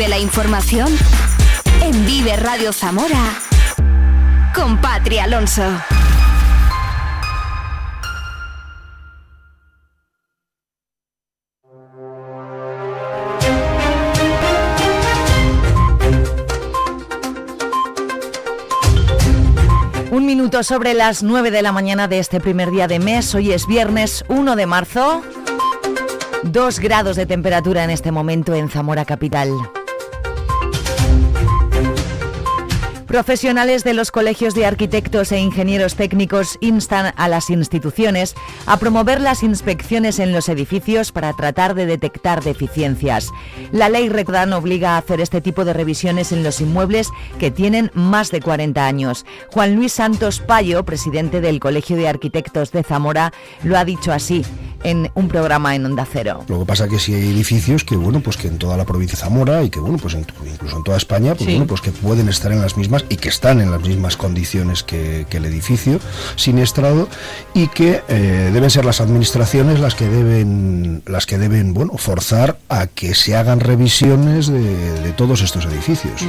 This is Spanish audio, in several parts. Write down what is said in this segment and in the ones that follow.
Vive la información en Vive Radio Zamora con Patri Alonso. Un minuto sobre las 9 de la mañana de este primer día de mes. Hoy es viernes 1 de marzo. Dos grados de temperatura en este momento en Zamora Capital. Profesionales de los colegios de arquitectos e ingenieros técnicos instan a las instituciones a promover las inspecciones en los edificios para tratar de detectar deficiencias. La ley RECDAN obliga a hacer este tipo de revisiones en los inmuebles que tienen más de 40 años. Juan Luis Santos Payo, presidente del Colegio de Arquitectos de Zamora, lo ha dicho así en un programa en Onda Cero. Lo que pasa que si hay edificios que bueno, pues que en toda la provincia de Zamora y que bueno, pues en- incluso en toda España, pues Sí. bueno, pues que pueden estar en las mismas y que están en las mismas condiciones que, el edificio siniestrado y que eh, deben ser las administraciones las que deben las que deben bueno forzar a que se hagan revisiones de, de todos estos edificios.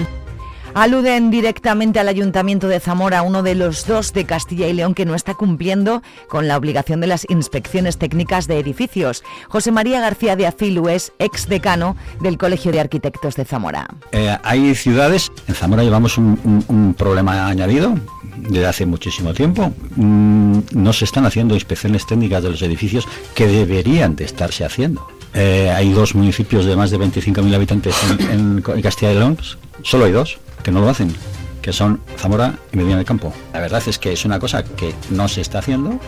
Aluden directamente al Ayuntamiento de Zamora, uno de los dos de Castilla y León que no está cumpliendo con la obligación de las inspecciones técnicas de edificios. José María García de Afilu es ex decano del Colegio de Arquitectos de Zamora. Eh, hay ciudades, en Zamora llevamos un, problema añadido desde hace muchísimo tiempo. Mm, no se están haciendo inspecciones técnicas de los edificios que deberían de estarse haciendo. Eh, hay dos municipios de más de 25.000 habitantes en, en Castilla y León, solo hay dos que no lo hacen, que son Zamora y Medina del Campo. La verdad es que es una cosa que no se está haciendo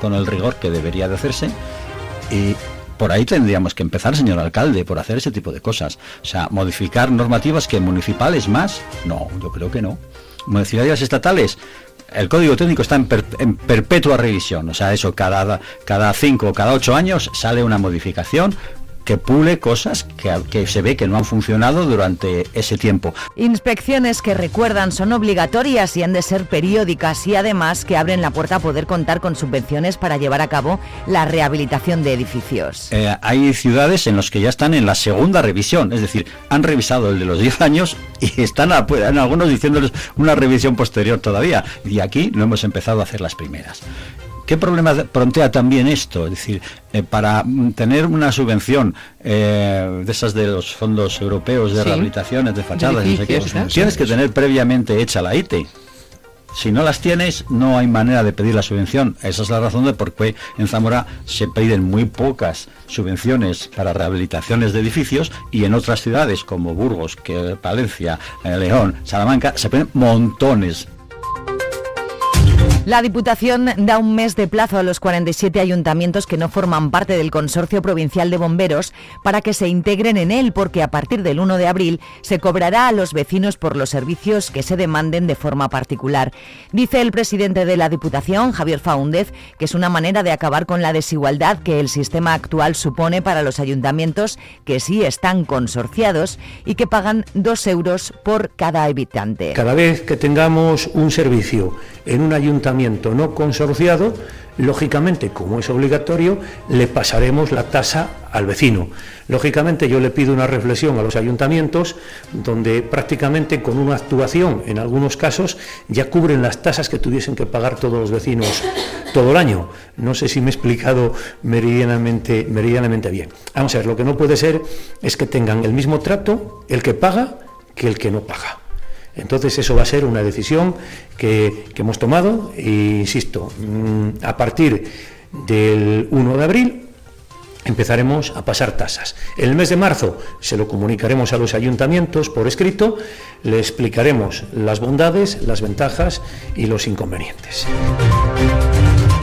con- el rigor que debería de hacerse y por ahí tendríamos que empezar, señor alcalde, por hacer ese tipo de cosas. O sea, modificar normativas que municipales más. No, yo creo que no. Municipalidades estatales. El código técnico está en, per- en perpetua revisión. O sea, eso cada, cada cinco o cada ocho años sale una modificación que pule cosas que, que se ve que no han funcionado durante ese tiempo. Inspecciones que recuerdan son obligatorias y han de ser periódicas y además que abren la puerta a poder contar con subvenciones para llevar a cabo la rehabilitación de edificios. Eh, hay ciudades en las que ya están en la segunda revisión, es decir, han revisado el de los 10 años y están a- en algunos diciéndoles una revisión posterior todavía. Y aquí no hemos empezado a hacer las primeras. ¿Qué problema plantea también esto? Es decir, eh, para tener una subvención eh, de esas de los fondos europeos de Sí. rehabilitaciones de fachadas, no sé qué, tienes que tener previamente hecha la ITE. Si no las tienes, no hay manera de pedir la subvención. Esa es la razón de por qué en Zamora se piden muy pocas subvenciones para rehabilitaciones de edificios y en otras ciudades como Burgos, que Palencia, eh, León, Salamanca, se piden montones. La Diputación da un mes de plazo a los 47 ayuntamientos que no forman parte del Consorcio Provincial de Bomberos para que se integren en él, porque a partir del 1 de abril se cobrará a los vecinos por los servicios que se demanden de forma particular. Dice el presidente de la Diputación, Javier Faúndez, que es una manera de acabar con la desigualdad que el sistema actual supone para los ayuntamientos que sí están consorciados y que pagan dos euros por cada habitante. Cada vez que tengamos un servicio en un ayuntamiento no consorciado, lógicamente, como es obligatorio, le pasaremos la tasa al vecino. Lógicamente, yo le pido una reflexión a los ayuntamientos donde prácticamente con una actuación, en algunos casos, ya cubren las tasas que tuviesen que pagar todos los vecinos todo el año. No sé si me he explicado meridianamente, meridianamente bien. Vamos a ver, lo que no puede ser es que tengan el mismo trato el que paga que el que no paga. Entonces eso va a ser una decisión que, hemos tomado e insisto, mm, a partir del 1 de abril empezaremos a pasar tasas. El mes de marzo se lo comunicaremos a los ayuntamientos por escrito, le explicaremos las bondades, las ventajas y los inconvenientes.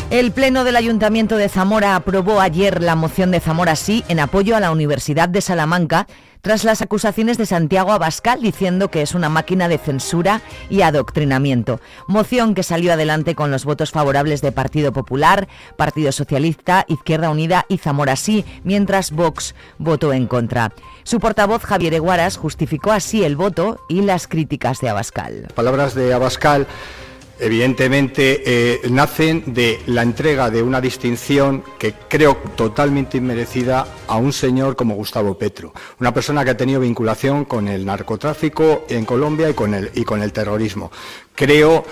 El Pleno del Ayuntamiento de Zamora aprobó ayer la moción de Zamora Sí en apoyo a la Universidad de Salamanca tras las acusaciones de Santiago Abascal diciendo que es una máquina de censura y adoctrinamiento. Moción que salió adelante con los votos favorables de Partido Popular, Partido Socialista, Izquierda Unida y Zamora Sí, mientras Vox votó en contra. Su portavoz Javier Eguaras justificó así el voto y las críticas de Abascal. Palabras de Abascal evidentemente eh, nacen de la entrega de una distinción que creo totalmente inmerecida a un señor como Gustavo Petro, una persona que ha tenido vinculación con el narcotráfico en Colombia y con el, y con el terrorismo. Creo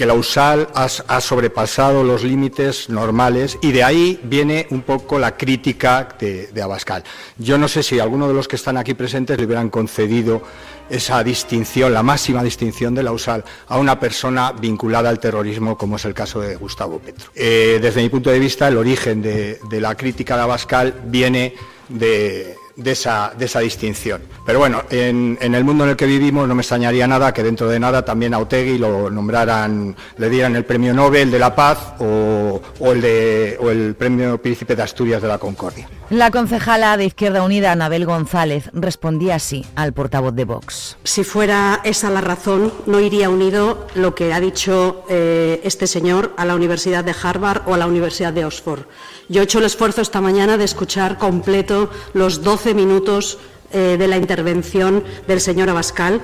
que la USAL ha, sobrepasado los límites normales y de ahí viene un poco la crítica de, de Abascal. Yo no sé si alguno de los que están aquí presentes le hubieran concedido esa distinción, la máxima distinción de la USAL a una persona vinculada al terrorismo, como es el caso de Gustavo Petro. Eh, desde mi punto de vista, el origen de, de la crítica de Abascal viene de, de esa, de esa distinción. Pero bueno, en, el mundo en el que vivimos no me extrañaría nada que dentro de nada también a Otegui lo nombraran, le dieran el premio Nobel de la Paz o, el, de, o el premio Príncipe de Asturias de la Concordia. La concejala de Izquierda Unida, Anabel González, respondía así al portavoz de Vox. Si fuera esa la razón, no iría unido lo que ha dicho eh, este señor a la Universidad de Harvard o a la Universidad de Oxford. Yo he hecho el esfuerzo esta mañana de escuchar completo los 12 minutos eh, de la intervención del señor Abascal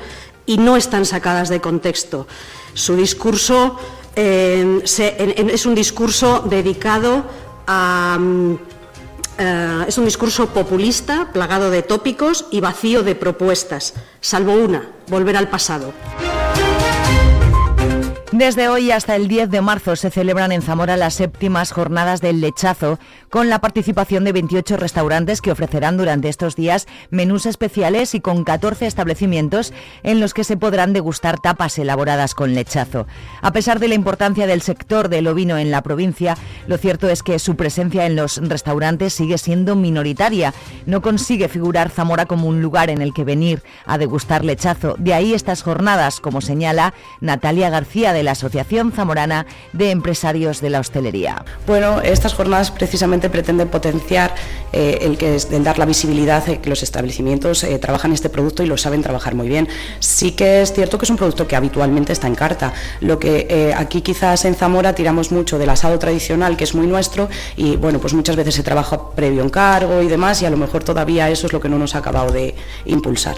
y no están sacadas de contexto. Su discurso eh, es un discurso dedicado a. Mm, eh, es un discurso populista, plagado de tópicos y vacío de propuestas, salvo una, volver al pasado. Desde hoy hasta el 10 de marzo se celebran en Zamora las séptimas jornadas del lechazo, con la participación de 28 restaurantes que ofrecerán durante estos días menús especiales y con 14 establecimientos en los que se podrán degustar tapas elaboradas con lechazo. A pesar de la importancia del sector del ovino en la provincia, lo cierto es que su presencia en los restaurantes sigue siendo minoritaria. No consigue figurar Zamora como un lugar en el que venir a degustar lechazo. De ahí estas jornadas, como señala Natalia García de la Asociación Zamorana de Empresarios de la Hostelería. Bueno, estas jornadas precisamente pretenden potenciar eh, el que es, dar la visibilidad de que los establecimientos eh, trabajan este producto y lo saben trabajar muy bien. Sí que es cierto que es un producto que habitualmente está en carta. Lo que eh, aquí quizás en Zamora tiramos mucho del asado tradicional, que es muy nuestro, y bueno, pues muchas veces se trabaja previo encargo y demás, y a lo mejor todavía eso es lo que no nos ha acabado de impulsar.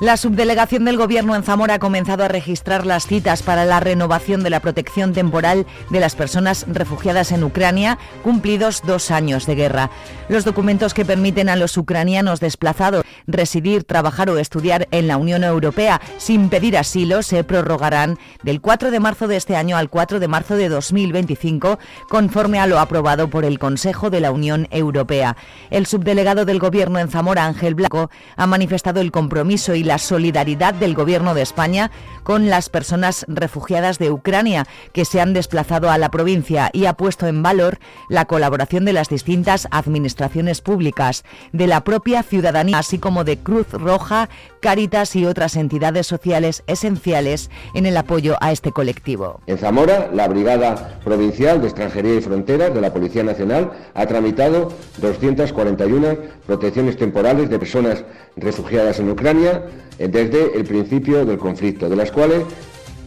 La subdelegación del Gobierno en Zamora ha comenzado a registrar las citas para la renovación de la protección temporal de las personas refugiadas en Ucrania, cumplidos dos años de guerra. Los documentos que permiten a los ucranianos desplazados residir, trabajar o estudiar en la Unión Europea sin pedir asilo se prorrogarán del 4 de marzo de este año al 4 de marzo de 2025, conforme a lo aprobado por el Consejo de la Unión Europea. El subdelegado del Gobierno en Zamora, Ángel Blanco, ha manifestado el compromiso y la solidaridad del Gobierno de España con las personas refugiadas de Ucrania que se han desplazado a la provincia y ha puesto en valor la colaboración de las distintas administraciones públicas, de la propia ciudadanía, así de Cruz Roja, Cáritas y otras entidades sociales esenciales en el apoyo a este colectivo. En Zamora, la Brigada Provincial de Extranjería y Fronteras de la Policía Nacional ha tramitado 241 protecciones temporales de personas refugiadas en Ucrania desde el principio del conflicto, de las cuales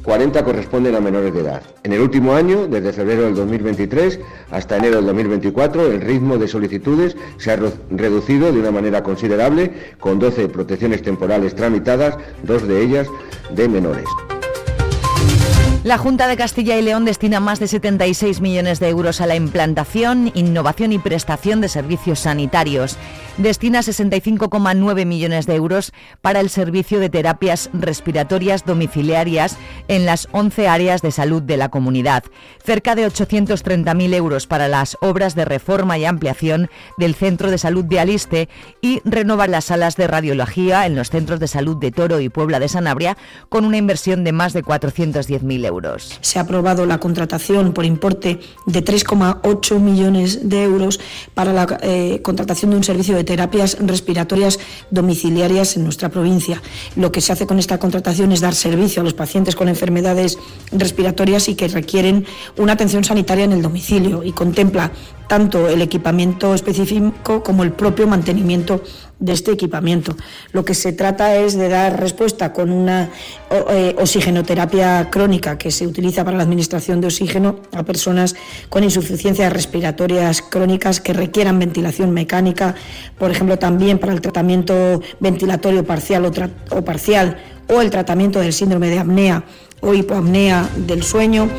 40 corresponden a menores de edad. En el último año, desde febrero del 2023 hasta enero del 2024, el ritmo de solicitudes se ha reducido de una manera considerable, con 12 protecciones temporales tramitadas, dos de ellas de menores. La Junta de Castilla y León destina más de 76 millones de euros a la implantación, innovación y prestación de servicios sanitarios. Destina 65,9 millones de euros para el servicio de terapias respiratorias domiciliarias en las 11 áreas de salud de la comunidad. Cerca de 830.000 euros para las obras de reforma y ampliación del Centro de Salud de Aliste y renovar las salas de radiología en los centros de salud de Toro y Puebla de Sanabria con una inversión de más de 410.000 euros. Se ha aprobado la contratación por importe de 3,8 millones de euros para la eh, contratación de un servicio de terapias respiratorias domiciliarias en nuestra provincia. Lo que se hace con esta contratación es dar servicio a los pacientes con enfermedades respiratorias y que requieren una atención sanitaria en el domicilio y contempla tanto el equipamiento específico como el propio mantenimiento de este equipamiento. Lo que se trata es de dar respuesta con una eh, oxigenoterapia crónica que se utiliza para la administración de oxígeno a personas con insuficiencias respiratorias crónicas que requieran ventilación mecánica, por ejemplo, también para el tratamiento ventilatorio parcial o, parcial o el tratamiento del síndrome de apnea o hipoapnea del sueño.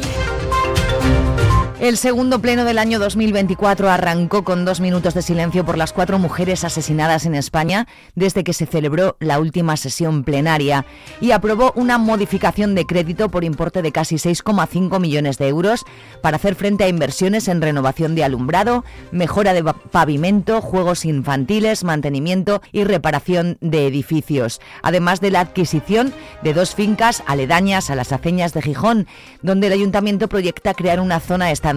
El segundo pleno del año 2024 arrancó con dos minutos de silencio por las cuatro mujeres asesinadas en España desde que se celebró la última sesión plenaria y aprobó una modificación de crédito por importe de casi 6,5 millones de euros para hacer frente a inversiones en renovación de alumbrado, mejora de pavimento, juegos infantiles, mantenimiento y reparación de edificios, además de la adquisición de dos fincas aledañas a las aceñas de Gijón, donde el ayuntamiento proyecta crear una zona estatal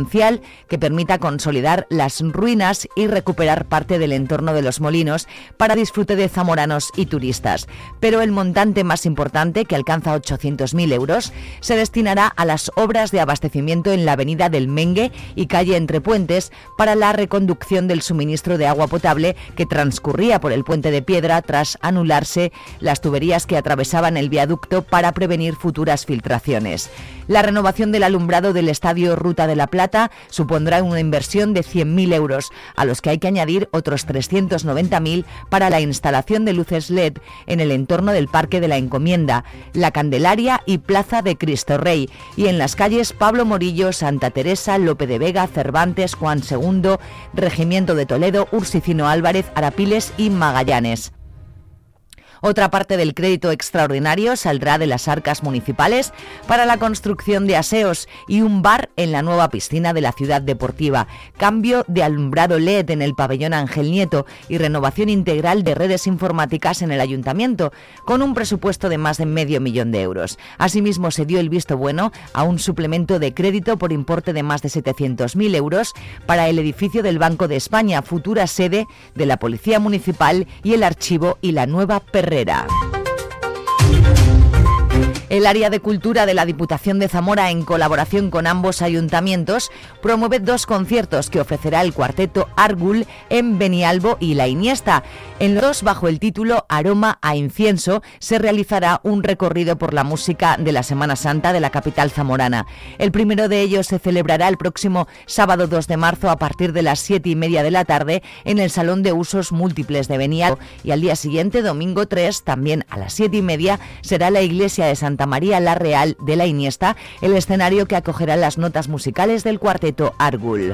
que permita consolidar las ruinas y recuperar parte del entorno de los molinos para disfrute de zamoranos y turistas. Pero el montante más importante, que alcanza 800.000 euros, se destinará a las obras de abastecimiento en la avenida del Mengue y calle Entre Puentes para la reconducción del suministro de agua potable que transcurría por el puente de piedra tras anularse las tuberías que atravesaban el viaducto para prevenir futuras filtraciones. La renovación del alumbrado del Estadio Ruta de la Plata supondrá una inversión de 100.000 euros, a los que hay que añadir otros 390.000 para la instalación de luces LED en el entorno del Parque de la Encomienda, La Candelaria y Plaza de Cristo Rey, y en las calles Pablo Morillo, Santa Teresa, Lope de Vega, Cervantes, Juan II, Regimiento de Toledo, Ursicino Álvarez, Arapiles y Magallanes. Otra parte del crédito extraordinario saldrá de las arcas municipales para la construcción de aseos y un bar en la nueva piscina de la ciudad deportiva, cambio de alumbrado LED en el pabellón Ángel Nieto y renovación integral de redes informáticas en el ayuntamiento, con un presupuesto de más de medio millón de euros. Asimismo, se dio el visto bueno a un suplemento de crédito por importe de más de 700.000 euros para el edificio del Banco de España, futura sede de la Policía Municipal y el archivo y la nueva PRR el área de cultura de la Diputación de Zamora, en colaboración con ambos ayuntamientos, promueve dos conciertos que ofrecerá el cuarteto Argul en Benialbo y La Iniesta. En los dos, bajo el título Aroma a Incienso, se realizará un recorrido por la música de la Semana Santa de la capital zamorana. El primero de ellos se celebrará el próximo sábado 2 de marzo a partir de las 7 y media de la tarde en el Salón de Usos Múltiples de Benialbo y al día siguiente, domingo 3, también a las 7 y media, será la iglesia de Santa María la Real de la Iniesta, el escenario que acogerá las notas musicales del cuarteto Argul.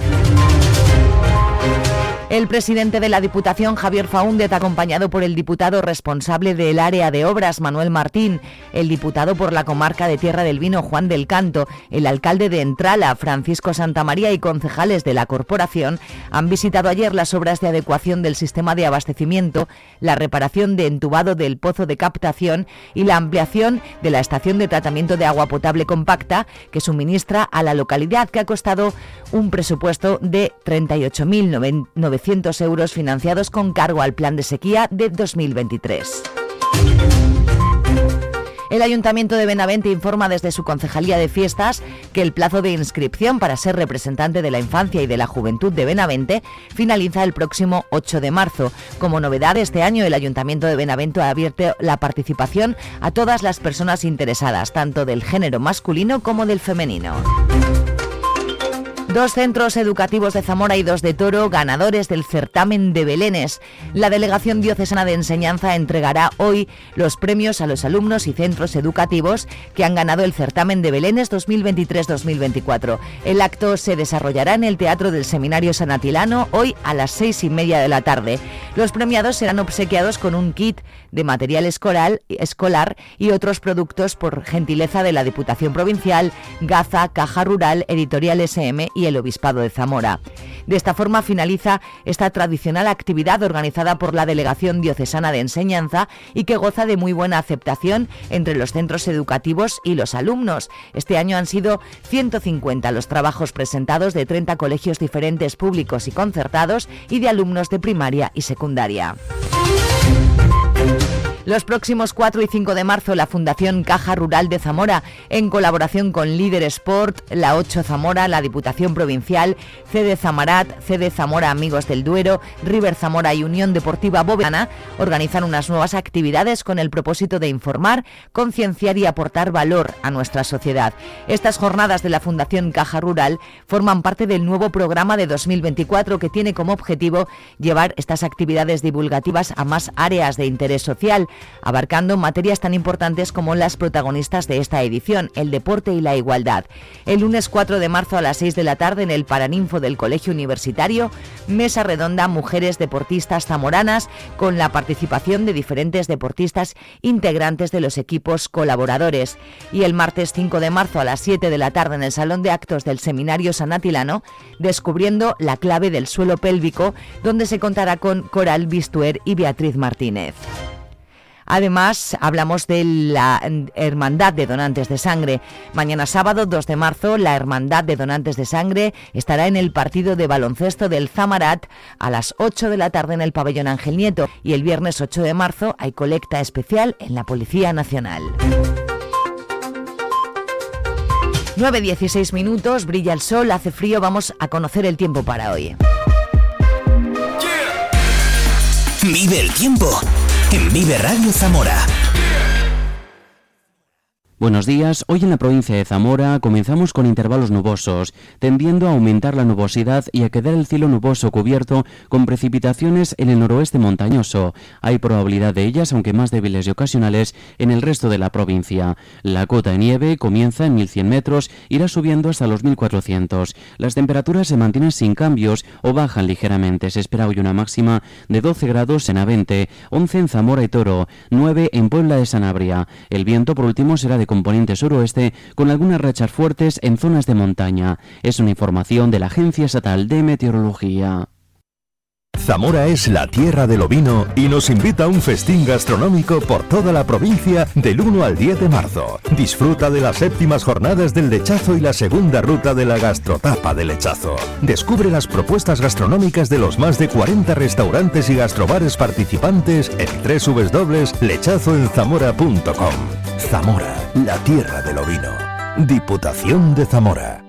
El presidente de la Diputación, Javier Faúndez, acompañado por el diputado responsable del área de obras, Manuel Martín, el diputado por la comarca de Tierra del Vino, Juan del Canto, el alcalde de Entrala, Francisco Santamaría y concejales de la corporación, han visitado ayer las obras de adecuación del sistema de abastecimiento, la reparación de entubado del pozo de captación y la ampliación de la estación de tratamiento de agua potable compacta que suministra a la localidad, que ha costado un presupuesto de 38.900 euros financiados con cargo al plan de sequía de 2023. El Ayuntamiento de Benavente informa desde su Concejalía de Fiestas que el plazo de inscripción para ser representante de la infancia y de la juventud de Benavente finaliza el próximo 8 de marzo. Como novedad, este año el Ayuntamiento de Benavente ha abierto la participación a todas las personas interesadas, tanto del género masculino como del femenino. Dos centros educativos de Zamora y dos de Toro, ganadores del certamen de Belénes. La Delegación Diocesana de Enseñanza entregará hoy los premios a los alumnos y centros educativos que han ganado el certamen de Belénes 2023-2024. El acto se desarrollará en el Teatro del Seminario San Atilano hoy a las seis y media de la tarde. Los premiados serán obsequiados con un kit de material escolar, y otros productos por gentileza de la Diputación Provincial, Gaza, Caja Rural, Editorial SM y el Obispado de Zamora. De esta forma finaliza esta tradicional actividad organizada por la Delegación Diocesana de Enseñanza y que goza de muy buena aceptación entre los centros educativos y los alumnos. Este año han sido 150 los trabajos presentados de 30 colegios diferentes públicos y concertados y de alumnos de primaria y secundaria. Los próximos 4 y 5 de marzo, la Fundación Caja Rural de Zamora, en colaboración con Líder Sport, la 8 Zamora, la Diputación Provincial, CD Zamarat, CD Zamora Amigos del Duero, River Zamora y Unión Deportiva Bobana, organizan unas nuevas actividades con el propósito de informar, concienciar y aportar valor a nuestra sociedad. Estas jornadas de la Fundación Caja Rural forman parte del nuevo programa de 2024 que tiene como objetivo llevar estas actividades divulgativas a más áreas de interés social abarcando materias tan importantes como las protagonistas de esta edición, el deporte y la igualdad. El lunes 4 de marzo a las 6 de la tarde en el Paraninfo del Colegio Universitario, mesa redonda Mujeres Deportistas Zamoranas, con la participación de diferentes deportistas integrantes de los equipos colaboradores. Y el martes 5 de marzo a las 7 de la tarde en el Salón de Actos del Seminario San Atilano, descubriendo la clave del suelo pélvico, donde se contará con Coral Bistuer y Beatriz Martínez. Además, hablamos de la Hermandad de Donantes de Sangre. Mañana sábado 2 de marzo, la Hermandad de Donantes de Sangre estará en el partido de baloncesto del Zamarat a las 8 de la tarde en el pabellón Ángel Nieto y el viernes 8 de marzo hay colecta especial en la Policía Nacional. 9.16 minutos, brilla el sol, hace frío, vamos a conocer el tiempo para hoy. Vive el tiempo en Vive Radio Zamora. Buenos días. Hoy en la provincia de Zamora comenzamos con intervalos nubosos, tendiendo a aumentar la nubosidad y a quedar el cielo nuboso cubierto con precipitaciones en el noroeste montañoso. Hay probabilidad de ellas, aunque más débiles y ocasionales, en el resto de la provincia. La cota de nieve comienza en 1100 metros, irá subiendo hasta los 1400. Las temperaturas se mantienen sin cambios o bajan ligeramente. Se espera hoy una máxima de 12 grados en Avente, 11 en Zamora y Toro, 9 en Puebla de Sanabria. El viento, por último, será de componente suroeste con algunas rachas fuertes en zonas de montaña. Es una información de la Agencia Estatal de Meteorología. Zamora es la tierra del ovino y nos invita a un festín gastronómico por toda la provincia del 1 al 10 de marzo. Disfruta de las séptimas jornadas del lechazo y la segunda ruta de la gastrotapa del lechazo. Descubre las propuestas gastronómicas de los más de 40 restaurantes y gastrobares participantes en www.lechazoenzamora.com. Zamora, la tierra del ovino. Diputación de Zamora.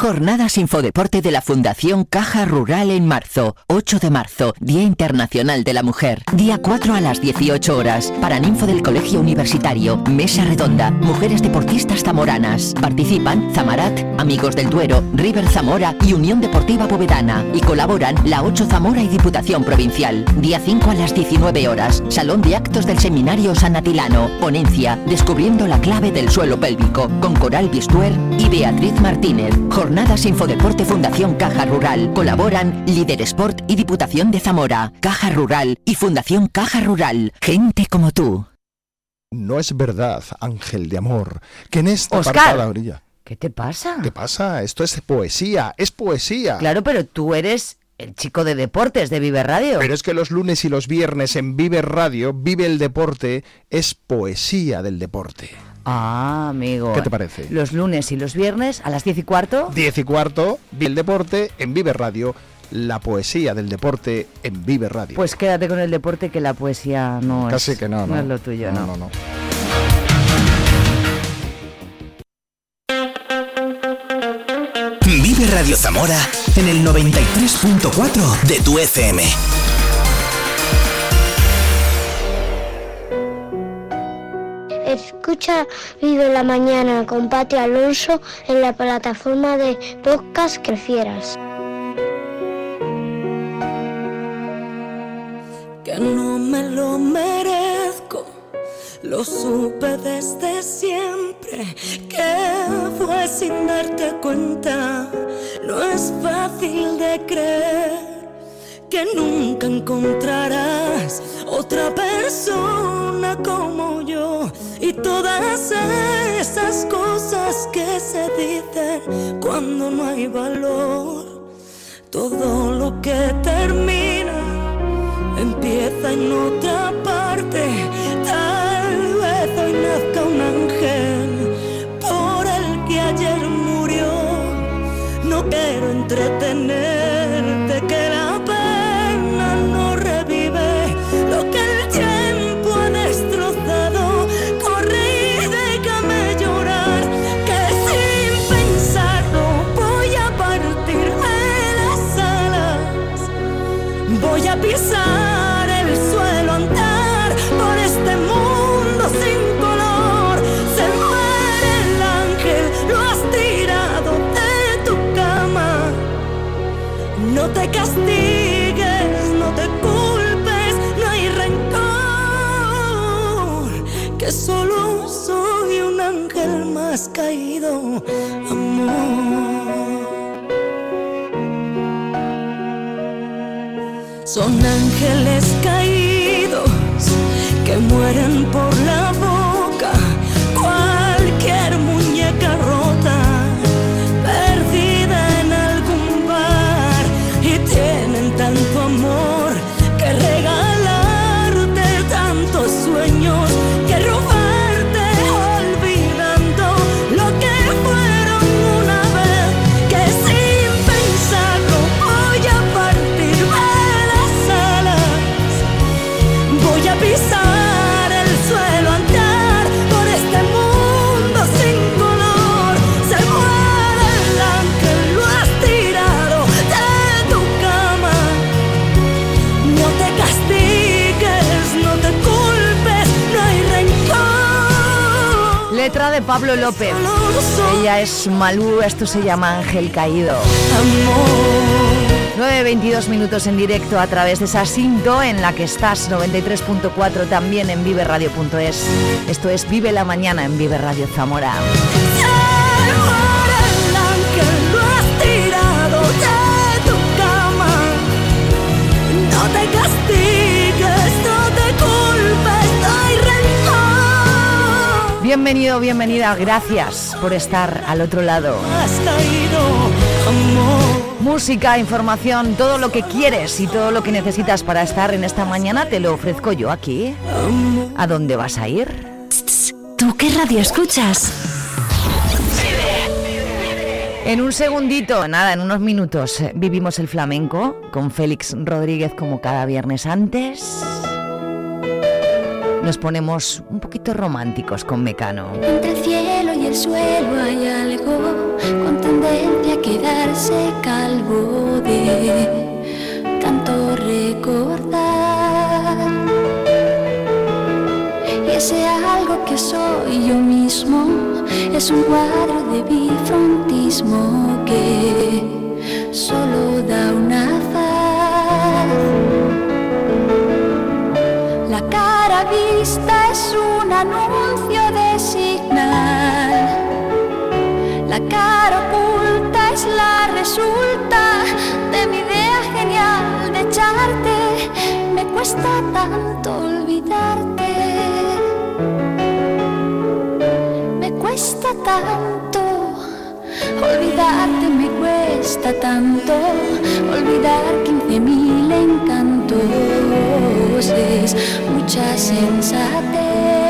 Jornadas Infodeporte de la Fundación Caja Rural en marzo. 8 de marzo, Día Internacional de la Mujer. Día 4 a las 18 horas. Paraninfo del Colegio Universitario. Mesa Redonda. Mujeres Deportistas Zamoranas. Participan Zamarat, Amigos del Duero, River Zamora y Unión Deportiva Povedana. Y colaboran la 8 Zamora y Diputación Provincial. Día 5 a las 19 horas. Salón de Actos del Seminario San Atilano. Ponencia. Descubriendo la clave del suelo pélvico. Con Coral Bistuer y Beatriz Martínez. Jornadas Infodeporte Fundación Caja Rural. Colaboran Líder Sport y Diputación de Zamora. Caja Rural y Fundación Caja Rural. Gente como tú. No es verdad, ángel de amor, que en esta Oscar. apartada orilla. ¿Qué te pasa? ¿Qué pasa? Esto es poesía, es poesía. Claro, pero tú eres el chico de deportes de Vive Radio. Pero es que los lunes y los viernes en Vive Radio, Vive el Deporte, es poesía del deporte. Ah, amigo. ¿Qué te parece? Los lunes y los viernes a las 10 y cuarto. 10 y cuarto, Vive el Deporte en Vive Radio, la poesía del deporte en Vive Radio. Pues quédate con el deporte que la poesía no Casi es. que no, no. es lo tuyo, no. no, no. Vive Radio Zamora en el 93.4 de tu FM. Escucha Vive la Mañana con Pati Alonso en la plataforma de podcast que que no me lo merezco. Lo supe desde siempre que fue sin darte cuenta. No es fácil de creer que nunca encontrarás otra persona como yo y todas esas cosas que se dicen cuando no hay valor. Todo lo que termina empieza en otra parte. Tal vez hoy nazca un ángel por el que ayer murió. No quiero entretenerte más caído, amor. Son ángeles caídos que mueren por Pablo López. Ella es Malú, esto se llama Ángel Caído. 9.22 minutos en directo a través de esa cinto en la que estás, 93.4 también en viveradio.es. Esto es Vive la Mañana en Vive Radio Zamora. Bienvenido, bienvenida, gracias por estar al otro lado. Música, información, todo lo que quieres y todo lo que necesitas para estar en esta mañana te lo ofrezco yo aquí. ¿A dónde vas a ir? ¿Tú qué radio escuchas? En un segundito, nada, en unos minutos, eh, vivimos el flamenco con Félix Rodríguez como cada viernes antes. Nos ponemos un poquito románticos con Mecano. Entre el cielo y el suelo hay algo con tendencia a quedarse calvo de tanto recordar. Y ese algo que soy yo mismo es un cuadro de bifrontismo que solo da una anuncio de señal. La cara oculta es la resulta de mi idea genial de echarte. Me cuesta tanto olvidarte. Me cuesta tanto olvidarte. Me cuesta tanto olvidar quince mil encantos. Es mucha sensatez.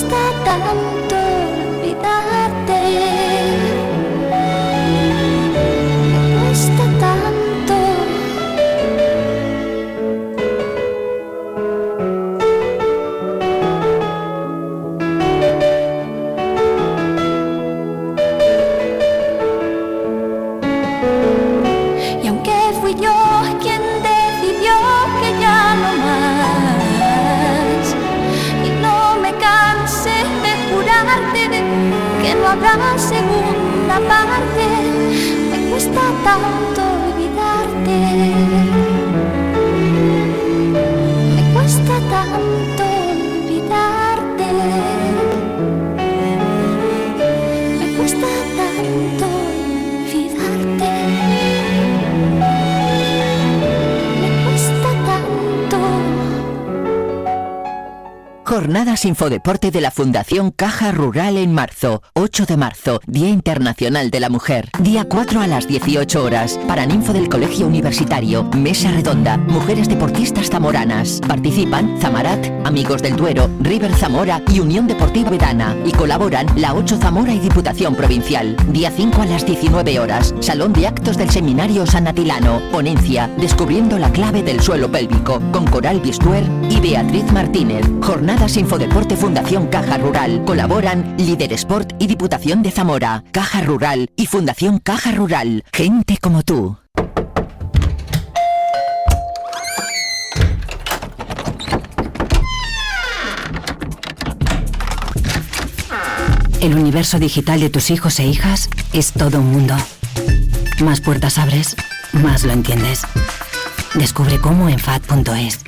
Me cuesta Jornadas Infodeporte de la Fundación Caja Rural en marzo. 8 de marzo, Día Internacional de la Mujer. Día 4 a las 18 horas. Paraninfo del Colegio Universitario. Mesa Redonda. Mujeres deportistas zamoranas. Participan Zamarat, Amigos del Duero, River Zamora y Unión Deportiva Verana. Y colaboran la 8 Zamora y Diputación Provincial. Día 5 a las 19 horas. Salón de Actos del Seminario San Atilano. Ponencia. Descubriendo la clave del suelo pélvico. Con Coral Bistuer y Beatriz Martínez. Jornadas Infodeporte Fundación Caja Rural. Colaboran Líder Sport y Diputación de Zamora. Caja Rural y Fundación Caja Rural. Gente como tú. El universo digital de tus hijos e hijas es todo un mundo. Más puertas abres, más lo entiendes. Descubre cómo en FAD.es.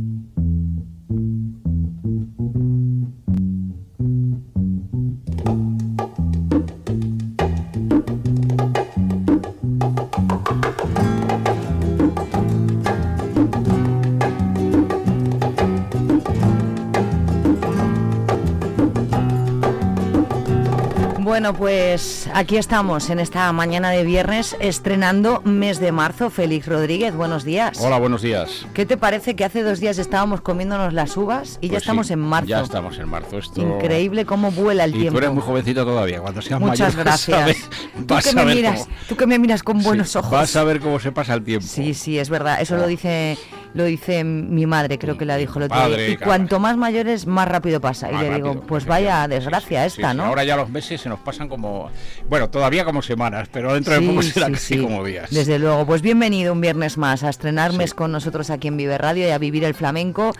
Bueno, pues aquí estamos en esta mañana de viernes estrenando mes de marzo. Félix Rodríguez, buenos días. Hola, buenos días. ¿Qué te parece que hace dos días estábamos comiéndonos las uvas y ya Pues estamos sí, en marzo? Ya estamos en marzo. Esto... Increíble cómo vuela el y tiempo. tú eres muy jovencito todavía. Cuando seas Muchas mayor vas a ver- gracias. Tú que, a me ver miras, cómo- tú que me miras con buenos ojos. Vas a ver cómo se pasa el tiempo. Sí, sí, es verdad. Eso lo dice lo dice mi madre, creo que la dijo el otro día. Y cuanto más mayores, más rápido pasa. y le digo, pues vaya desgracia Sí, esta, sí, ¿no? Ahora ya los meses se nos pasan como. Bueno, todavía como semanas, pero dentro de poco será casi como días. Desde luego, pues bienvenido un viernes más a estrenar mes con nosotros aquí en Vive Radio y a vivir el flamenco.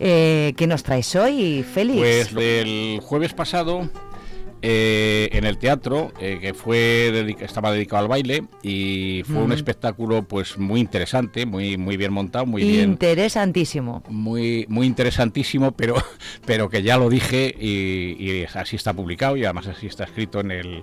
Eh, ¿Qué nos traes hoy, Félix? Pues el jueves pasado. Eh, en el teatro eh, que fue dedica- estaba dedicado al baile y fue un espectáculo pues muy interesante muy muy bien montado muy bien Interesantísimo. muy muy interesantísimo pero pero que ya lo dije y, y así está publicado y además así está escrito en el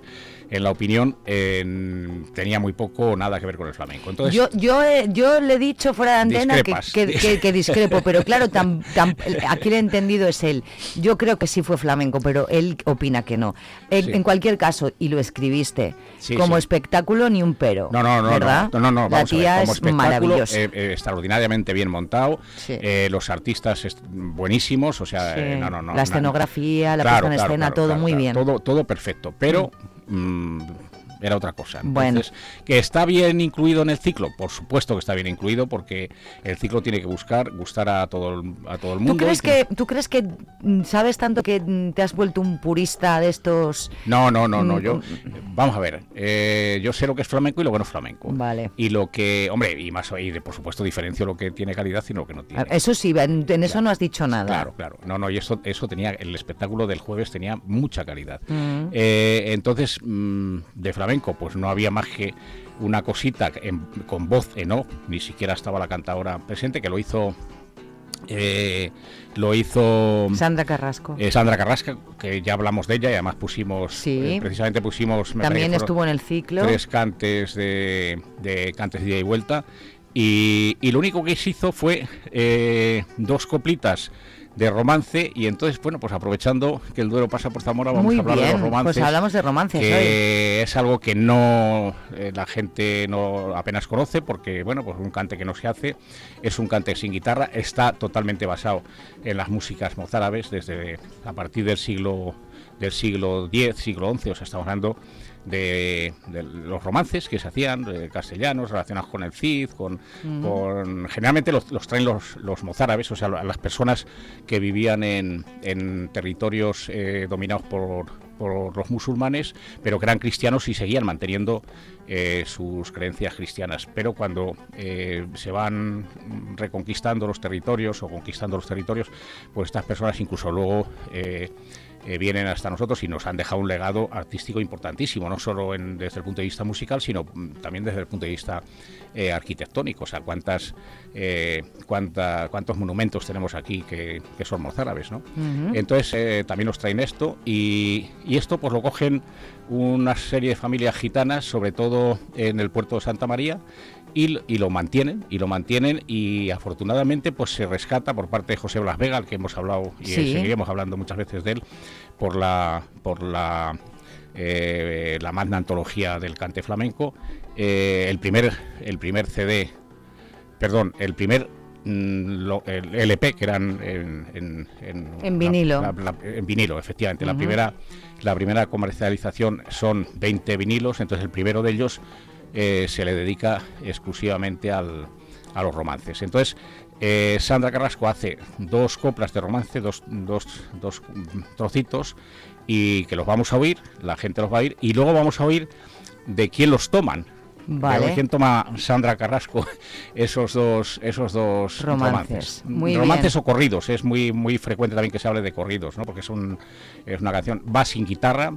en la opinión en- tenía muy poco o nada que ver con el flamenco entonces Yo, yo, eh, yo le he dicho fuera de antena que, que- que- que discrepo, pero claro, tam- tam- aquí el entendido es él. Yo creo que sí fue flamenco, pero él opina que no. En, Sí. en cualquier caso, y lo escribiste, Sí, como sí. espectáculo ni un pero. No, no, no, ¿verdad? no, no, no, La vamos a ver, tía como es maravillosa. eh, eh, extraordinariamente bien montado, eh, los artistas buenísimos, o sea, no, no, no, la escenografía, la Claro, puesta en claro, escena, claro, todo muy bien. Todo, todo perfecto, pero mm, era otra cosa. Bueno. Entonces, que está bien incluido en el ciclo, por supuesto que está bien incluido, porque el ciclo tiene que buscar, gustar a todo el, a todo el mundo. ¿Tú crees, que, ¿Tú crees que mm, sabes tanto que mm, te has vuelto un purista de estos? No, no, no, no. Mm, Yo, vamos a ver. eh, yo sé lo que es flamenco y lo que no es flamenco. Vale. Y lo que, hombre, y más, y de, por supuesto diferencio lo que tiene calidad y lo que no tiene. Eso sí, en, en eso no has dicho nada. Claro, claro. No, no, y eso, eso tenía, el espectáculo del jueves tenía mucha calidad. Mm. Eh, entonces, de flamenco, pues no había más que una cosita en- con voz en off, ni siquiera estaba la cantadora presente, que lo hizo. eh, lo hizo Sandra Carrasco. eh, Sandra Carrasca, que ya hablamos de ella y además pusimos, Sí. eh, precisamente pusimos... También estuvo en el ciclo. Tres cantes de, de cantes de ida y vuelta. Y, y lo único que se hizo fue dos coplitas de romance y entonces, bueno, pues aprovechando que el Duero pasa por Zamora, vamos Muy a hablar de los romances. pues hablamos de romances que es algo que no eh, la gente no apenas conoce porque, bueno, pues un cante que no se hace es un cante sin guitarra, está totalmente basado en las músicas mozárabes desde a partir del siglo del siglo X, siglo XI, o sea, estamos hablando de, de los romances que se hacían, eh, castellanos, relacionados con el Cid, con, generalmente los, los traen los, los mozárabes, o sea, la- las personas que vivían en, en territorios eh, dominados por, por los musulmanes, pero que eran cristianos y seguían manteniendo eh, sus creencias cristianas. Pero cuando eh, se van reconquistando los territorios o conquistando los territorios, pues estas personas incluso luego eh, eh, vienen hasta nosotros y nos han dejado un legado artístico importantísimo, no solo en- desde el punto de vista musical, sino mm, también desde el punto de vista eh, arquitectónico. O sea, cuántas, eh, cuánta- cuántos monumentos tenemos aquí que, que son mozárabes, ¿no? Entonces también nos traen esto y, y esto pues lo cogen una serie de familias gitanas, sobre todo en el puerto de Santa María, y, lo mantienen, y lo mantienen y afortunadamente pues se rescata por parte de José Blas Vega, al que hemos hablado y Sí. seguiremos hablando muchas veces de él, por la por la eh, la magna antología del cante flamenco, eh, el primer el primer CD, perdón, el primer mm, lo- el LP que eran en, en, en- En vinilo. la- la- en vinilo, efectivamente. La primera la primera comercialización son 20 vinilos, entonces el primero de ellos eh, se le dedica exclusivamente al- a los romances. Entonces, eh, Sandra Carrasco hace dos coplas de romance, dos, dos, dos trocitos, y que los vamos a oír, la gente los va a oír, y luego vamos a oír de quién los toman. Vale. De quién toma Sandra Carrasco esos dos, esos dos Romances. romances. Muy romances bien. o corridos, es muy, muy frecuente también que se hable de corridos, ¿no? porque es, un, es una canción, va sin guitarra,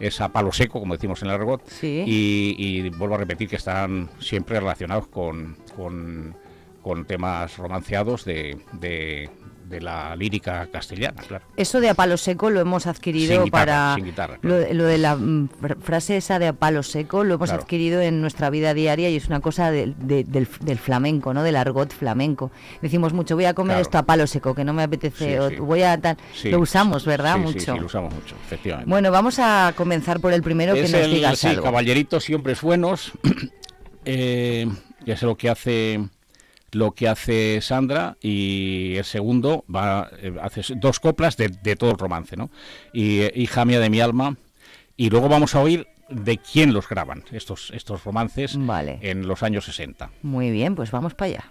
es a palo seco, como decimos en el argot, Sí. y, y vuelvo a repetir que están siempre relacionados con, con, con temas romanceados de, de, de la lírica castellana, claro. Eso de a palo seco lo hemos adquirido Sin guitarra, para... sin guitarra, lo, de- lo de la mm, fr- frase esa de a palo seco lo hemos Claro. adquirido en nuestra vida diaria y es una cosa del- de- del, del flamenco, ¿no? Del argot flamenco. Decimos mucho, voy a comer esto a palo seco, que no me apetece, Sí, o voy a tal... Lo usamos, ¿verdad? Mucho. Sí, lo usamos mucho, efectivamente. Bueno, vamos a comenzar por el primero que nos el digas sí, algo. Caballeritos Hombres Buenos, eh, que es lo que hace lo que hace Sandra y el segundo va eh, hace dos coplas de, de todo el romance, ¿no? Y eh, Hija mía de mi alma y luego vamos a oír de quién los graban estos estos romances en los años 60. Muy bien, pues vamos para allá.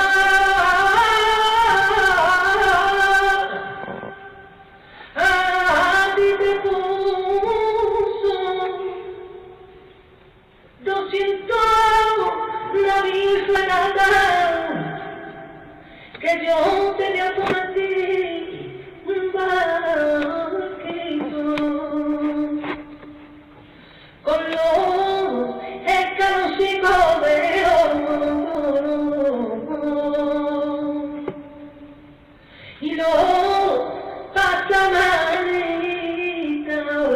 que yo te voy a partir un barquito. Con los escaloncicos de oro y los pasamanitas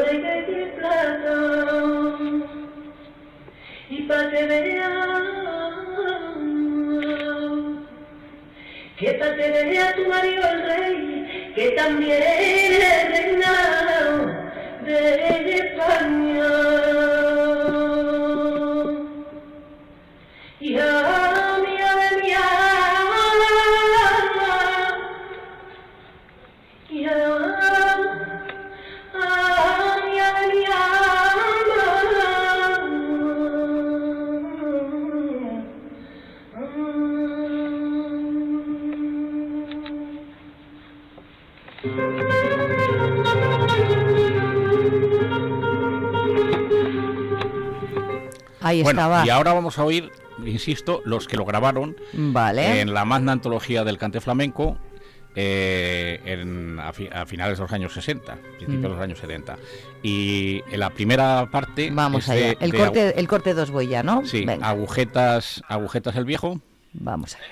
de plata. Y pa' que veas que pa' que vea tu marido el rey que también es reina de España Bueno, y ahora vamos a oír, insisto, los que lo grabaron Vale. en la magna antología del cante flamenco eh, en- a, fi- a finales de los años 60, principios de Mm. los años 70. Y en la primera parte... Vamos allá. de- El de corte, el corte dos voy ya, ¿no? Sí, Venga, agujetas, agujetas el viejo. vamos allá.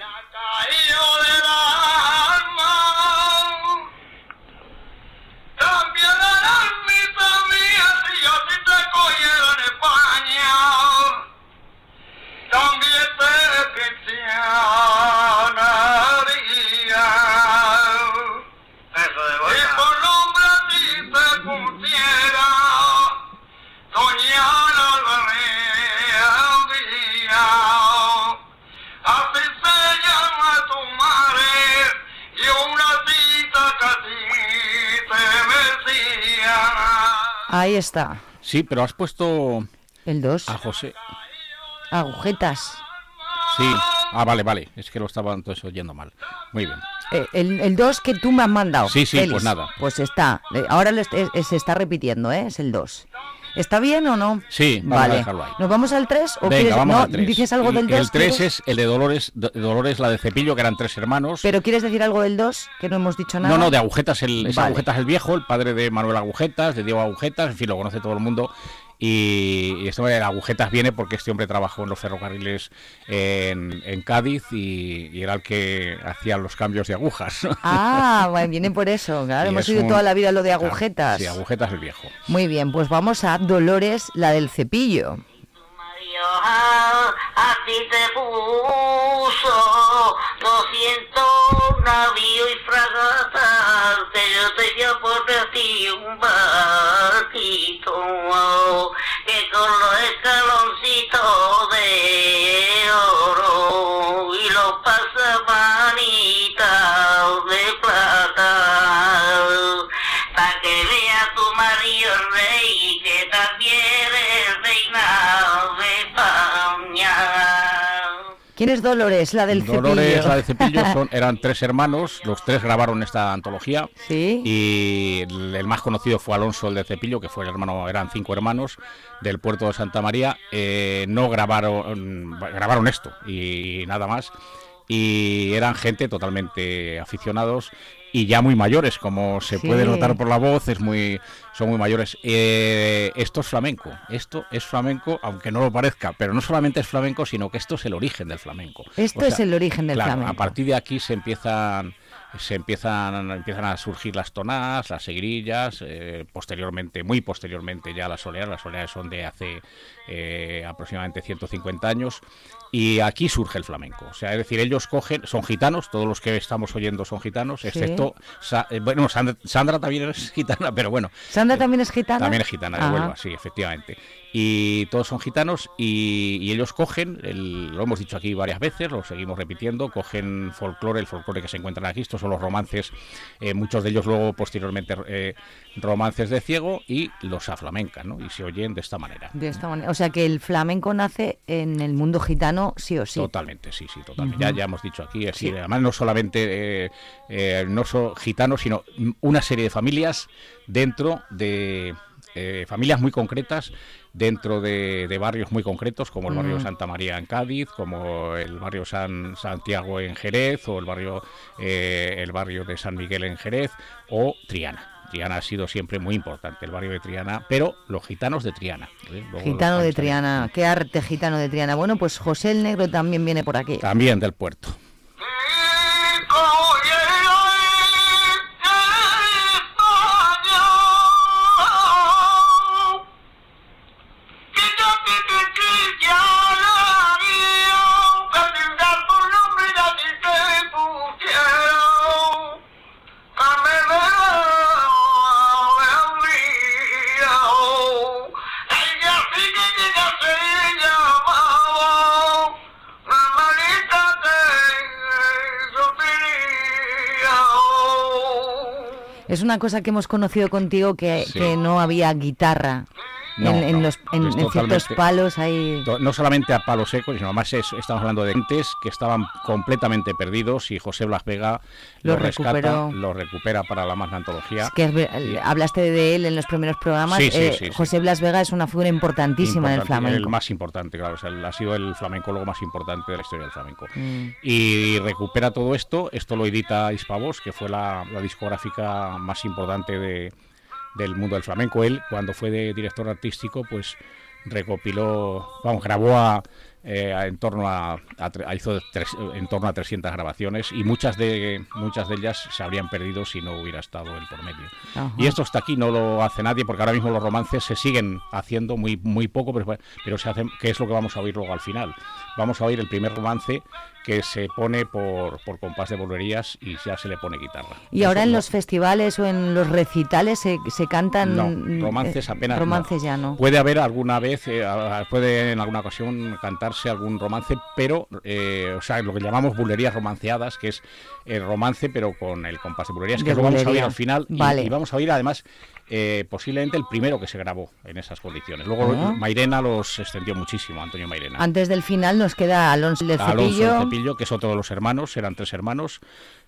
Ahí está. Sí, pero has puesto El 2. a José. Agujetas. Sí. Ah, vale, vale. Es que lo estaba entonces oyendo mal. Muy bien. Eh, el, el 2 que tú me has mandado. Sí, sí, pues nada. Pues está. Eh, Ahora eh, se está repitiendo, ¿eh? Es el 2. ¿Está bien o no? Sí, vamos a vale. dejarlo ahí. ¿Nos vamos al 3? ¿O Venga, quieres, vamos no, al 3. ¿Dices algo del 2? El 3 es el de Dolores, de Dolores, la de Cepillo, que eran tres hermanos. ¿Pero quieres decir algo del 2? Que no hemos dicho nada. No, no, de Agujetas, el, es Vale. Agujetas el viejo, el padre de Manuel Agujetas, de Diego Agujetas, en fin, lo conoce todo el mundo. Y, y esto de Agujetas viene porque este hombre trabajó en los ferrocarriles en, en Cádiz y, y era el que hacía los cambios de agujas. Ah, bueno, viene por eso. Claro, Y hemos oído toda la vida lo de claro, agujetas. sí, Agujetas el viejo. Muy bien, pues vamos a Dolores, la del cepillo. A ti te puso. 200 navíos y fragatas, pero te dio por ti un barquito que con los escaloncitos de oro y los pasamanitas de plata, para que vea tu marido rey que también es reina de España. ¿Quién es Dolores, la del Dolores, cepillo? la de Cepillo, son, eran tres hermanos, los tres grabaron esta antología. Y el, el más conocido fue Alonso, el de Cepillo, que fue el hermano, eran cinco hermanos del puerto de Santa María. Eh, no grabaron, grabaron esto y nada más. Y eran gente totalmente aficionados y ya muy mayores, como se Sí. puede notar por la voz, es muy, son muy mayores. Eh, esto es flamenco, esto es flamenco, aunque no lo parezca, pero no solamente es flamenco, sino que esto es el origen del flamenco. Esto es el origen del claro, flamenco. A partir de aquí se empiezan se empiezan empiezan a surgir las tonadas, las seguirillas, eh, posteriormente, muy posteriormente ya las soleadas, las soleadas son de hace eh, aproximadamente 150 años y aquí surge el flamenco, o sea, es decir, ellos cogen, son gitanos, todos los que estamos oyendo son gitanos, Sí. excepto, Sa- eh, bueno, Sandra, Sandra también es gitana, pero bueno, ¿Sandra también es gitana? también es gitana de Ajá. Huelva, sí, efectivamente. Y todos son gitanos y, y ellos cogen, el- lo hemos dicho aquí varias veces, lo seguimos repitiendo, cogen folclore, el folclore que se encuentran aquí, estos son los romances, eh, muchos de ellos luego posteriormente eh, romances de ciego y los aflamencan, ¿no? Y se oyen de esta manera. De esta manera. O sea que el flamenco nace en el mundo gitano sí o sí. Totalmente, sí, sí, totalmente. Ya, ya hemos dicho aquí, Sí. además no solamente eh, eh, no solo gitanos, sino una serie de familias dentro de eh, familias muy concretas dentro de, de barrios muy concretos como el barrio Mm. Santa María en Cádiz, como el barrio San Santiago en Jerez o el barrio eh, el barrio de San Miguel en Jerez o Triana. Triana ha sido siempre muy importante, el barrio de Triana, pero los gitanos de Triana. ¿eh? Gitano de Triana, qué arte gitano de Triana. Bueno, pues José el Negro también viene por aquí. También del puerto. Es una cosa que hemos conocido contigo que, Sí. que no había guitarra. No, en, en no, los, en, es en ciertos palos hay... No solamente a palos secos, sino además es- estamos hablando de entes que estaban completamente perdidos y José Blas Vega Lo lo rescata, lo recupera para la magna antología. Es que ver- hablaste de él en los primeros programas. Sí, sí, eh, sí. José Blas Vega es una figura importantísima en el Importante, flamenco. El más importante, claro. o sea, ha sido el flamencólogo más importante de la historia del flamenco. Mm. Y recupera todo esto. Esto lo edita Hispavox, que fue la, la discográfica más importante de- del mundo del flamenco. Él, cuando fue de director artístico, pues recopiló, vamos, grabó a, eh, en torno a, hizo tres- en torno a 300 grabaciones y muchas de muchas de ellas se habrían perdido si no hubiera estado él por medio. Ajá. Y esto hasta aquí no lo hace nadie porque ahora mismo los romances se siguen haciendo muy muy poco, pero, pero se hacen, que es lo que vamos a oír luego al final. Vamos a oír el primer romance que se pone por, por compás de volverías y ya se le pone guitarra. Y ahora en no- los festivales o en los recitales se, se cantan... no, romances eh, apenas. no. Romances ya no. Puede haber alguna vez, eh, puede en alguna ocasión cantarse algún romance, pero, eh, o sea, lo que llamamos bulerías romanceadas, que es el romance, pero con el compás de bulerías, De que lo vamos a oír bulería. al final. Vale. Y, vamos a oír además eh, posiblemente el primero que se grabó en esas condiciones. Luego Ah. Mairena los extendió muchísimo, Antonio Mairena. Antes del final nos queda Alonso Alonso Cepillo. Que es otro de los hermanos, eran tres hermanos.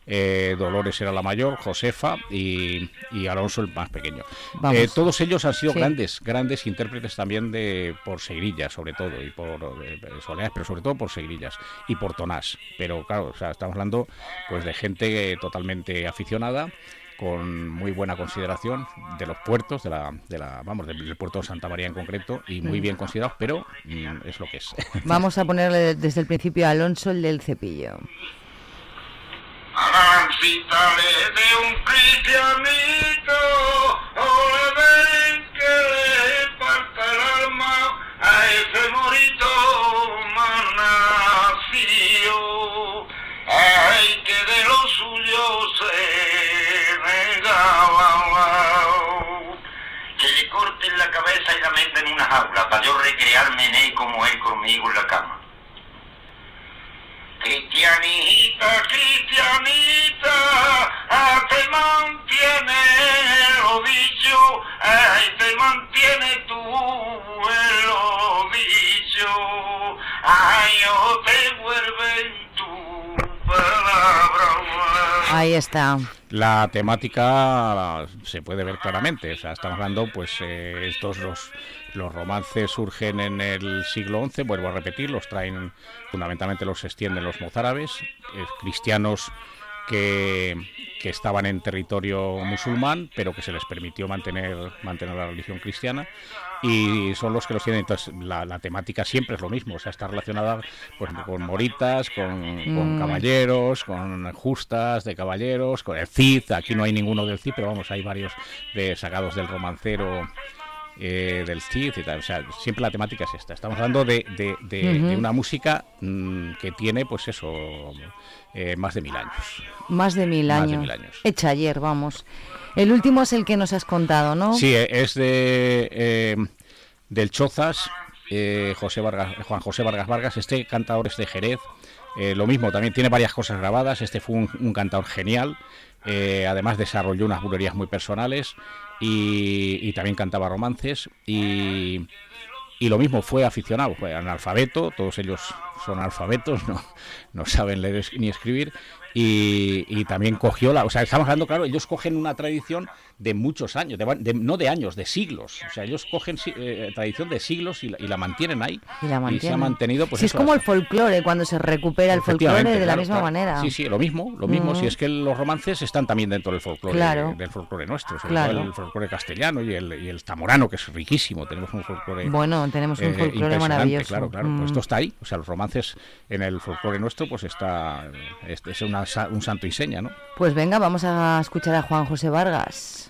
eh, Dolores era la mayor, Josefa y, y Alonso el más pequeño. Eh, todos ellos han sido Sí. grandes, grandes intérpretes también de por Segrillas, sobre todo, y por eh, Soleás, pero sobre todo por Segrillas y por Tonás. Pero claro, o sea, estamos hablando pues de gente totalmente aficionada con muy buena consideración de los puertos, de la, de la vamos, del, puerto de Santa María en concreto, y muy bien considerados, pero mm, es lo que es. Vamos a ponerle desde el principio a Alonso el del Cepillo. De un cristianito, o le ven que le falta el alma jaula para yo recrearme en él como él conmigo en la cama. Cristianita, cristianita, ah, te mantiene lo dicho, ay, te mantiene tú en lo dicho, ay, yo te vuelven tu palabra. Ahí está. La temática se puede ver claramente, o sea, estamos hablando, pues eh, estos los, los romances surgen en el siglo XI, vuelvo a repetir, los traen fundamentalmente los extienden los mozárabes, eh, cristianos que, que estaban en territorio musulmán, pero que se les permitió mantener, mantener la religión cristiana, y son los que los tienen. Entonces, la, la temática siempre es lo mismo, o sea, está relacionada pues, con moritas, con, con Mm. caballeros, con justas de caballeros, con el Cid. Aquí no hay ninguno del Cid, pero vamos, hay varios de, sacados del romancero. Eh, del Cid y tal, o sea, siempre la temática es esta. Estamos hablando de, de- de- una música mm, que tiene, pues eso, eh, más de mil años. Más de mil Más de años. mil años. Hecha ayer, vamos. El último es el que nos has contado, ¿no? Sí, eh, es de eh, del Chozas, José Vargas, Juan José Vargas Vargas. Este cantador es de Jerez. Lo mismo, también tiene varias cosas grabadas. Este fue un, un cantador genial. Además desarrolló unas bulerías muy personales y, y también cantaba romances. Y, y lo mismo, fue aficionado, fue analfabeto, todos ellos son alfabetos, no, no saben leer ni escribir. Y, y también cogió la. O sea, estamos hablando, claro, ellos cogen una tradición de muchos años, de no de años, de siglos. O sea, ellos cogen eh, tradición de siglos y la, y la mantienen ahí. Y la se ha mantienen. mantenido, pues Sí, es como el folclore, cuando se recupera el folclore de la misma claro. manera. Sí, sí, lo mismo, lo mismo. Mm. Si es que los romances están también dentro del folclore, Claro. del folclore nuestro, sobre Claro. todo el folclore castellano y el, y el zamorano, que es riquísimo. Tenemos un folclore. Bueno, tenemos un eh, folclore maravilloso. Claro, claro. Mm. Pues esto está ahí. O sea, los romances en el folclore nuestro, pues está. Es, es una un santo y seña, ¿no? Pues venga, vamos a escuchar a Juan José Vargas.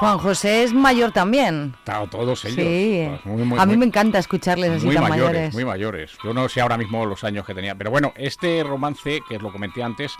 Juan José es mayor también. Claro, todos ellos. Sí. Pues muy, muy, a mí muy- me encanta escucharles así muy tan mayores, mayores. muy mayores. Yo no sé ahora mismo los años que tenía, pero bueno, este romance que lo comenté antes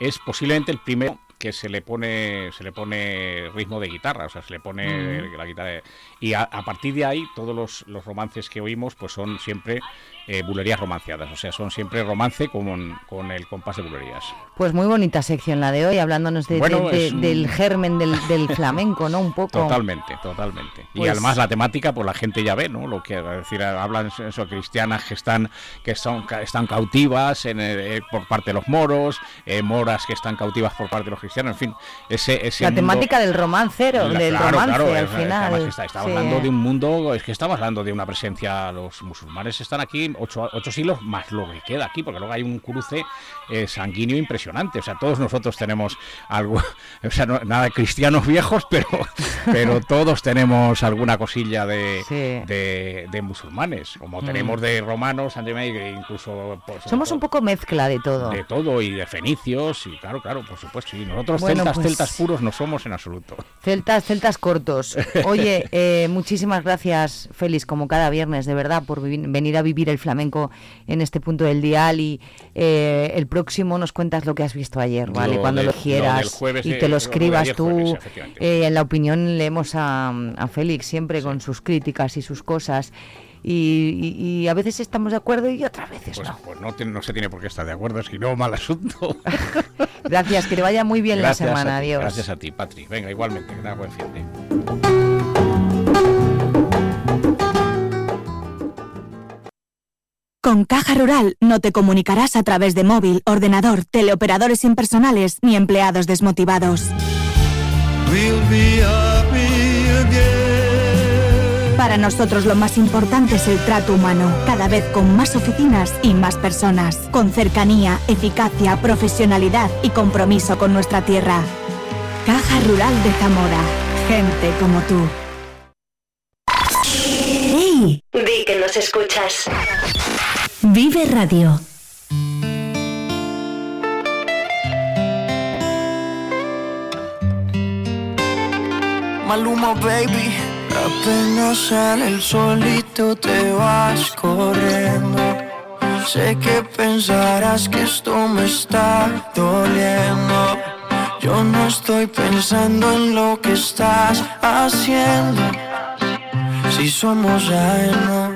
es posiblemente el primero que se le pone se le pone ritmo de guitarra, o sea, se le pone Mm. la guitarra de- y a, a partir de ahí todos los, los romances que oímos pues son siempre eh, bulerías romanceadas, o sea, son siempre romance con, con el compás de bulerías. Pues muy bonita sección la de hoy, hablándonos de- Bueno, de- de- es un- del germen del, del flamenco, ¿no? Un poco. Totalmente, totalmente. y Pues- además la temática, pues la gente ya ve, ¿no? Lo que es decir, hablan eso cristianas que están que son están cautivas en, eh, por parte de los moros, eh, moras que están cautivas por parte de los cristianos, en fin, ese ese La mundo- temática del romancero, La- del claro, romance claro, al es- final. está, está Sí. hablando de un mundo, es que estamos hablando de una presencia, los musulmanes están aquí ocho, ocho siglos más lo que queda aquí, porque luego hay un cruce eh, sanguíneo impresionante, o sea, todos nosotros tenemos algo, o sea, no- nada cristianos viejos, pero, pero todos tenemos alguna cosilla de, de, de musulmanes, como Mm. tenemos de romanos, André incluso... pues, Somos un poco mezcla de todo. de todo y de fenicios y claro, claro, por supuesto. Y nosotros Bueno, celtas, pues- celtas puros no somos en absoluto. Celtas, celtas cortos. Oye, eh, muchísimas gracias, Félix, como cada viernes, de verdad, por venir a vivir el flamenco en este punto del dial y eh, el próximo nos cuentas lo que has visto ayer, ¿vale? Lo Cuando de- lo quieras jueves, y te lo escribas tú. jueves. Eh, en la opinión leemos a, a Félix siempre con sus críticas y sus cosas. Y, y- y a veces estamos de acuerdo y otras veces Pues, no. pues no, no se tiene por qué estar de acuerdo, si no, mal asunto. Gracias, que te vaya muy bien Gracias la semana. ti, Adiós. Gracias a ti, Patri. Venga, igualmente, que buen fin de. Con Caja Rural no te comunicarás a través de móvil, ordenador, teleoperadores impersonales ni empleados desmotivados. Para nosotros lo más importante es el trato humano, cada vez con más oficinas y más personas, con cercanía, eficacia, profesionalidad y compromiso con nuestra tierra. Caja Rural de Zamora, gente como tú. ¡Hey! Di que nos escuchas. Vive Radio. Maluma, baby. Apenas sale el solito te vas corriendo. Sé que pensarás que esto me está doliendo. Yo no estoy pensando en lo que estás haciendo. Si somos ajenos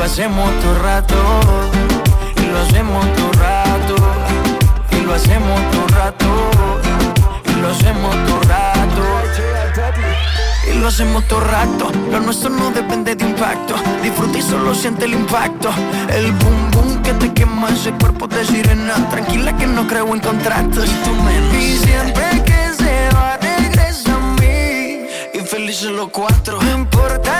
lo hacemos todo rato. Y lo hacemos todo rato. Y lo hacemos todo rato. Y lo hacemos todo rato. Y lo hacemos todo rato. Lo nuestro no depende de impacto. Disfruta y solo siente el impacto. El boom boom que te quema ese cuerpo de sirena. Tranquila que no creo en contratos. Y tú menos. Y siempre que se va, regresa a mí. Y felices los cuatro. No importa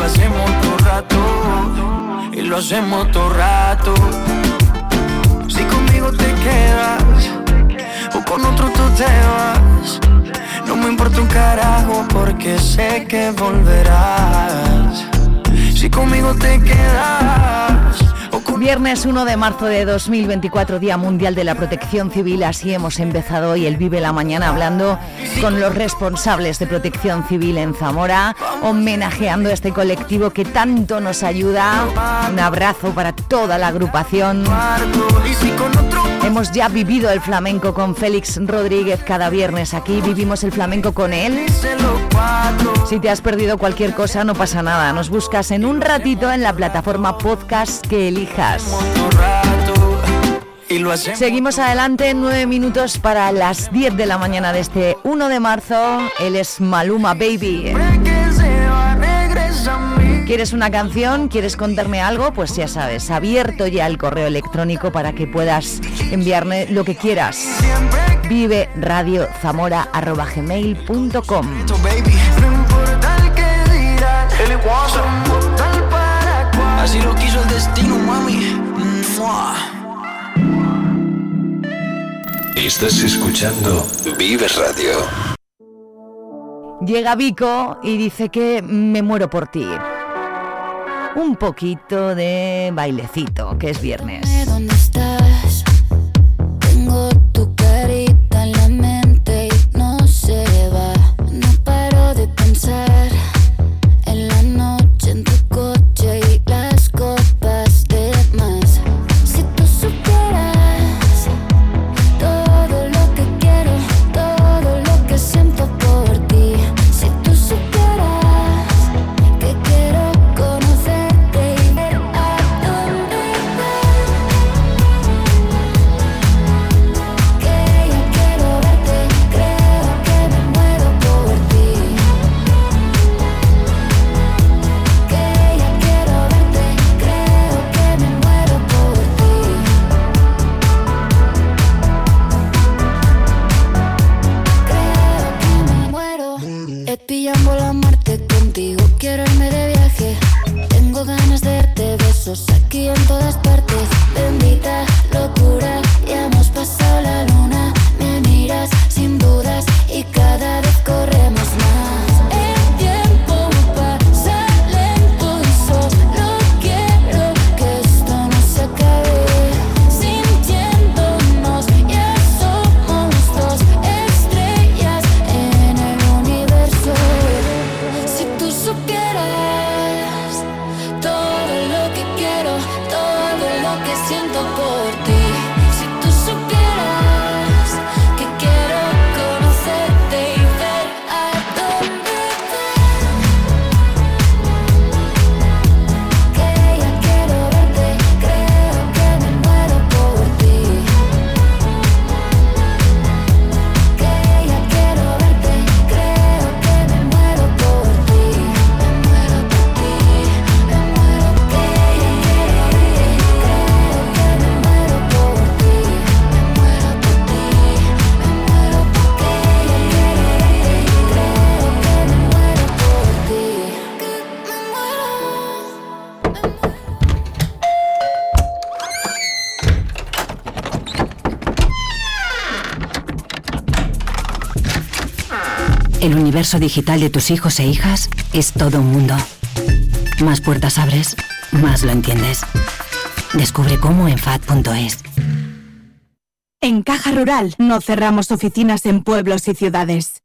Lo hacemos todo rato. Y lo hacemos todo rato. Si conmigo te quedas o con otro tú te vas. No me importa un carajo porque sé que volverás. Si conmigo te quedas Viernes 1 de marzo de 2024, Día Mundial de la Protección Civil. Así hemos empezado hoy el Vive la Mañana hablando con los responsables de protección civil en Zamora, homenajeando a este colectivo que tanto nos ayuda. Un abrazo para toda la agrupación. Hemos ya vivido el flamenco con Félix Rodríguez cada viernes aquí, vivimos el flamenco con él. Si te has perdido cualquier cosa, no pasa nada. Nos buscas en un ratito en la plataforma podcast que elijas. Seguimos adelante, nueve minutos para las 10 de la mañana de este 1 de marzo. Él es Maluma Baby. ¿Quieres una canción? ¿Quieres contarme algo? Pues ya sabes, abierto ya el correo electrónico para que puedas enviarme lo que quieras. Vive Radio Zamora@gmail.com. Así lo quiso el destino, mami. Estás escuchando Vive Radio. Llega Vico y dice que me muero por ti. Un poquito de bailecito, que es viernes. Universo digital de tus hijos e hijas es todo un mundo. Más puertas abres, más lo entiendes. Descubre cómo en FAD.es. En Caja Rural no cerramos oficinas en pueblos y ciudades.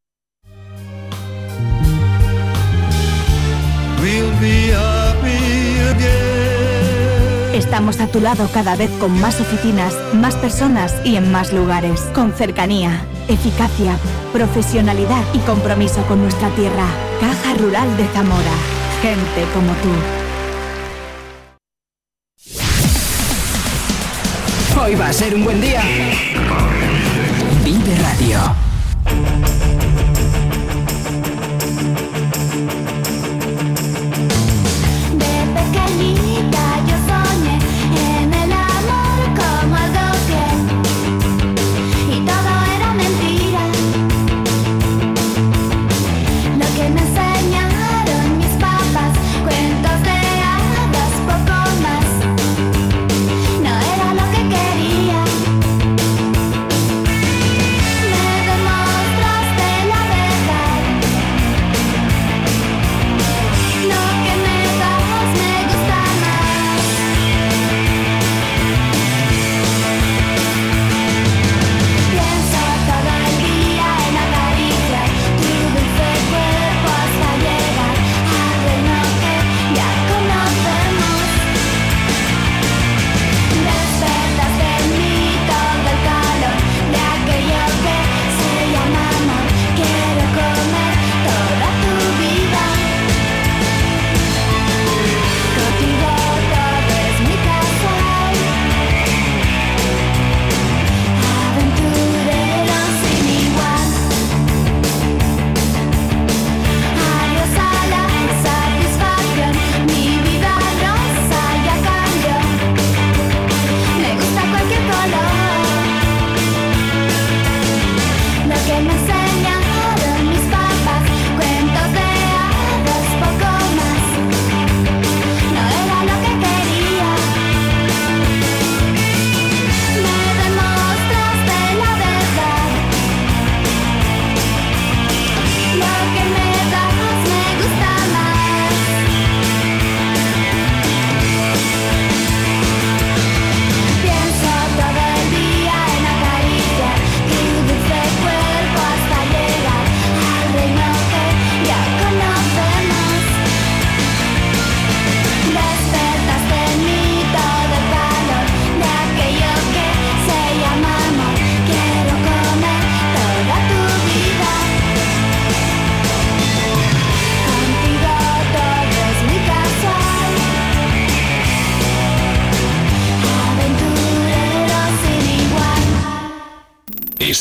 Estamos a tu lado cada vez con más oficinas, más personas y en más lugares. Con cercanía, eficacia, profesionalidad y compromiso con nuestra tierra. Caja Rural de Zamora. Gente como tú. Hoy va a ser un buen día. Vive Radio.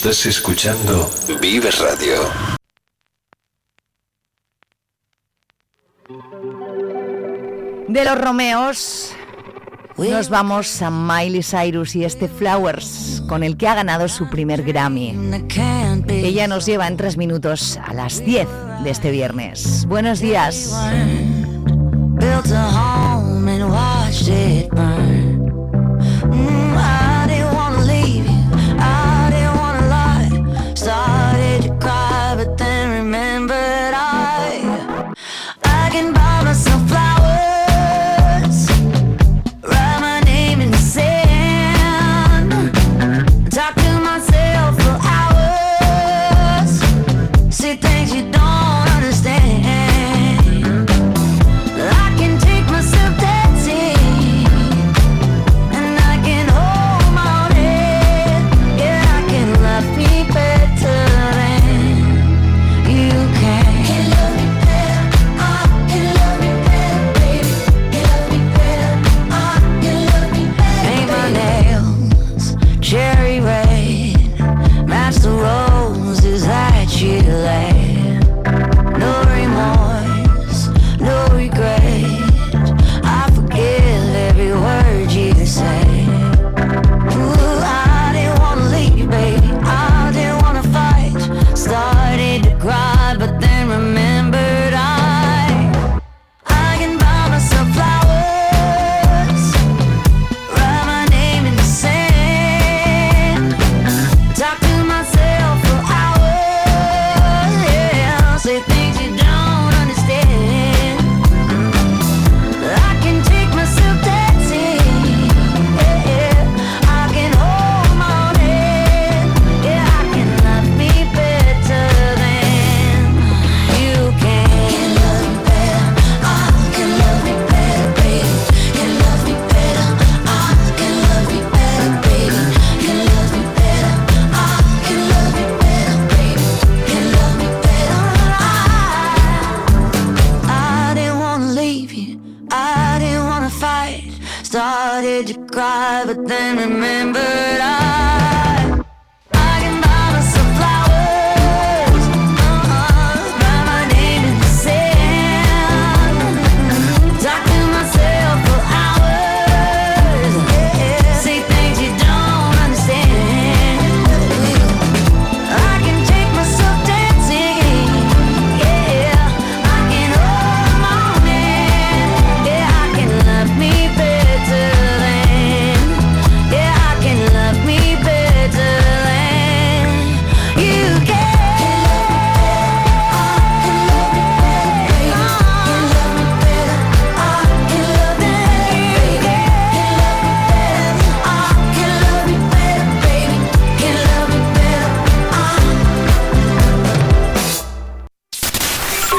Estás escuchando Vives Radio. De los Romeos nos vamos a Miley Cyrus y este Flowers, con el que ha ganado su primer Grammy. Ella nos lleva en tres minutos a las 10 de este viernes. Buenos días.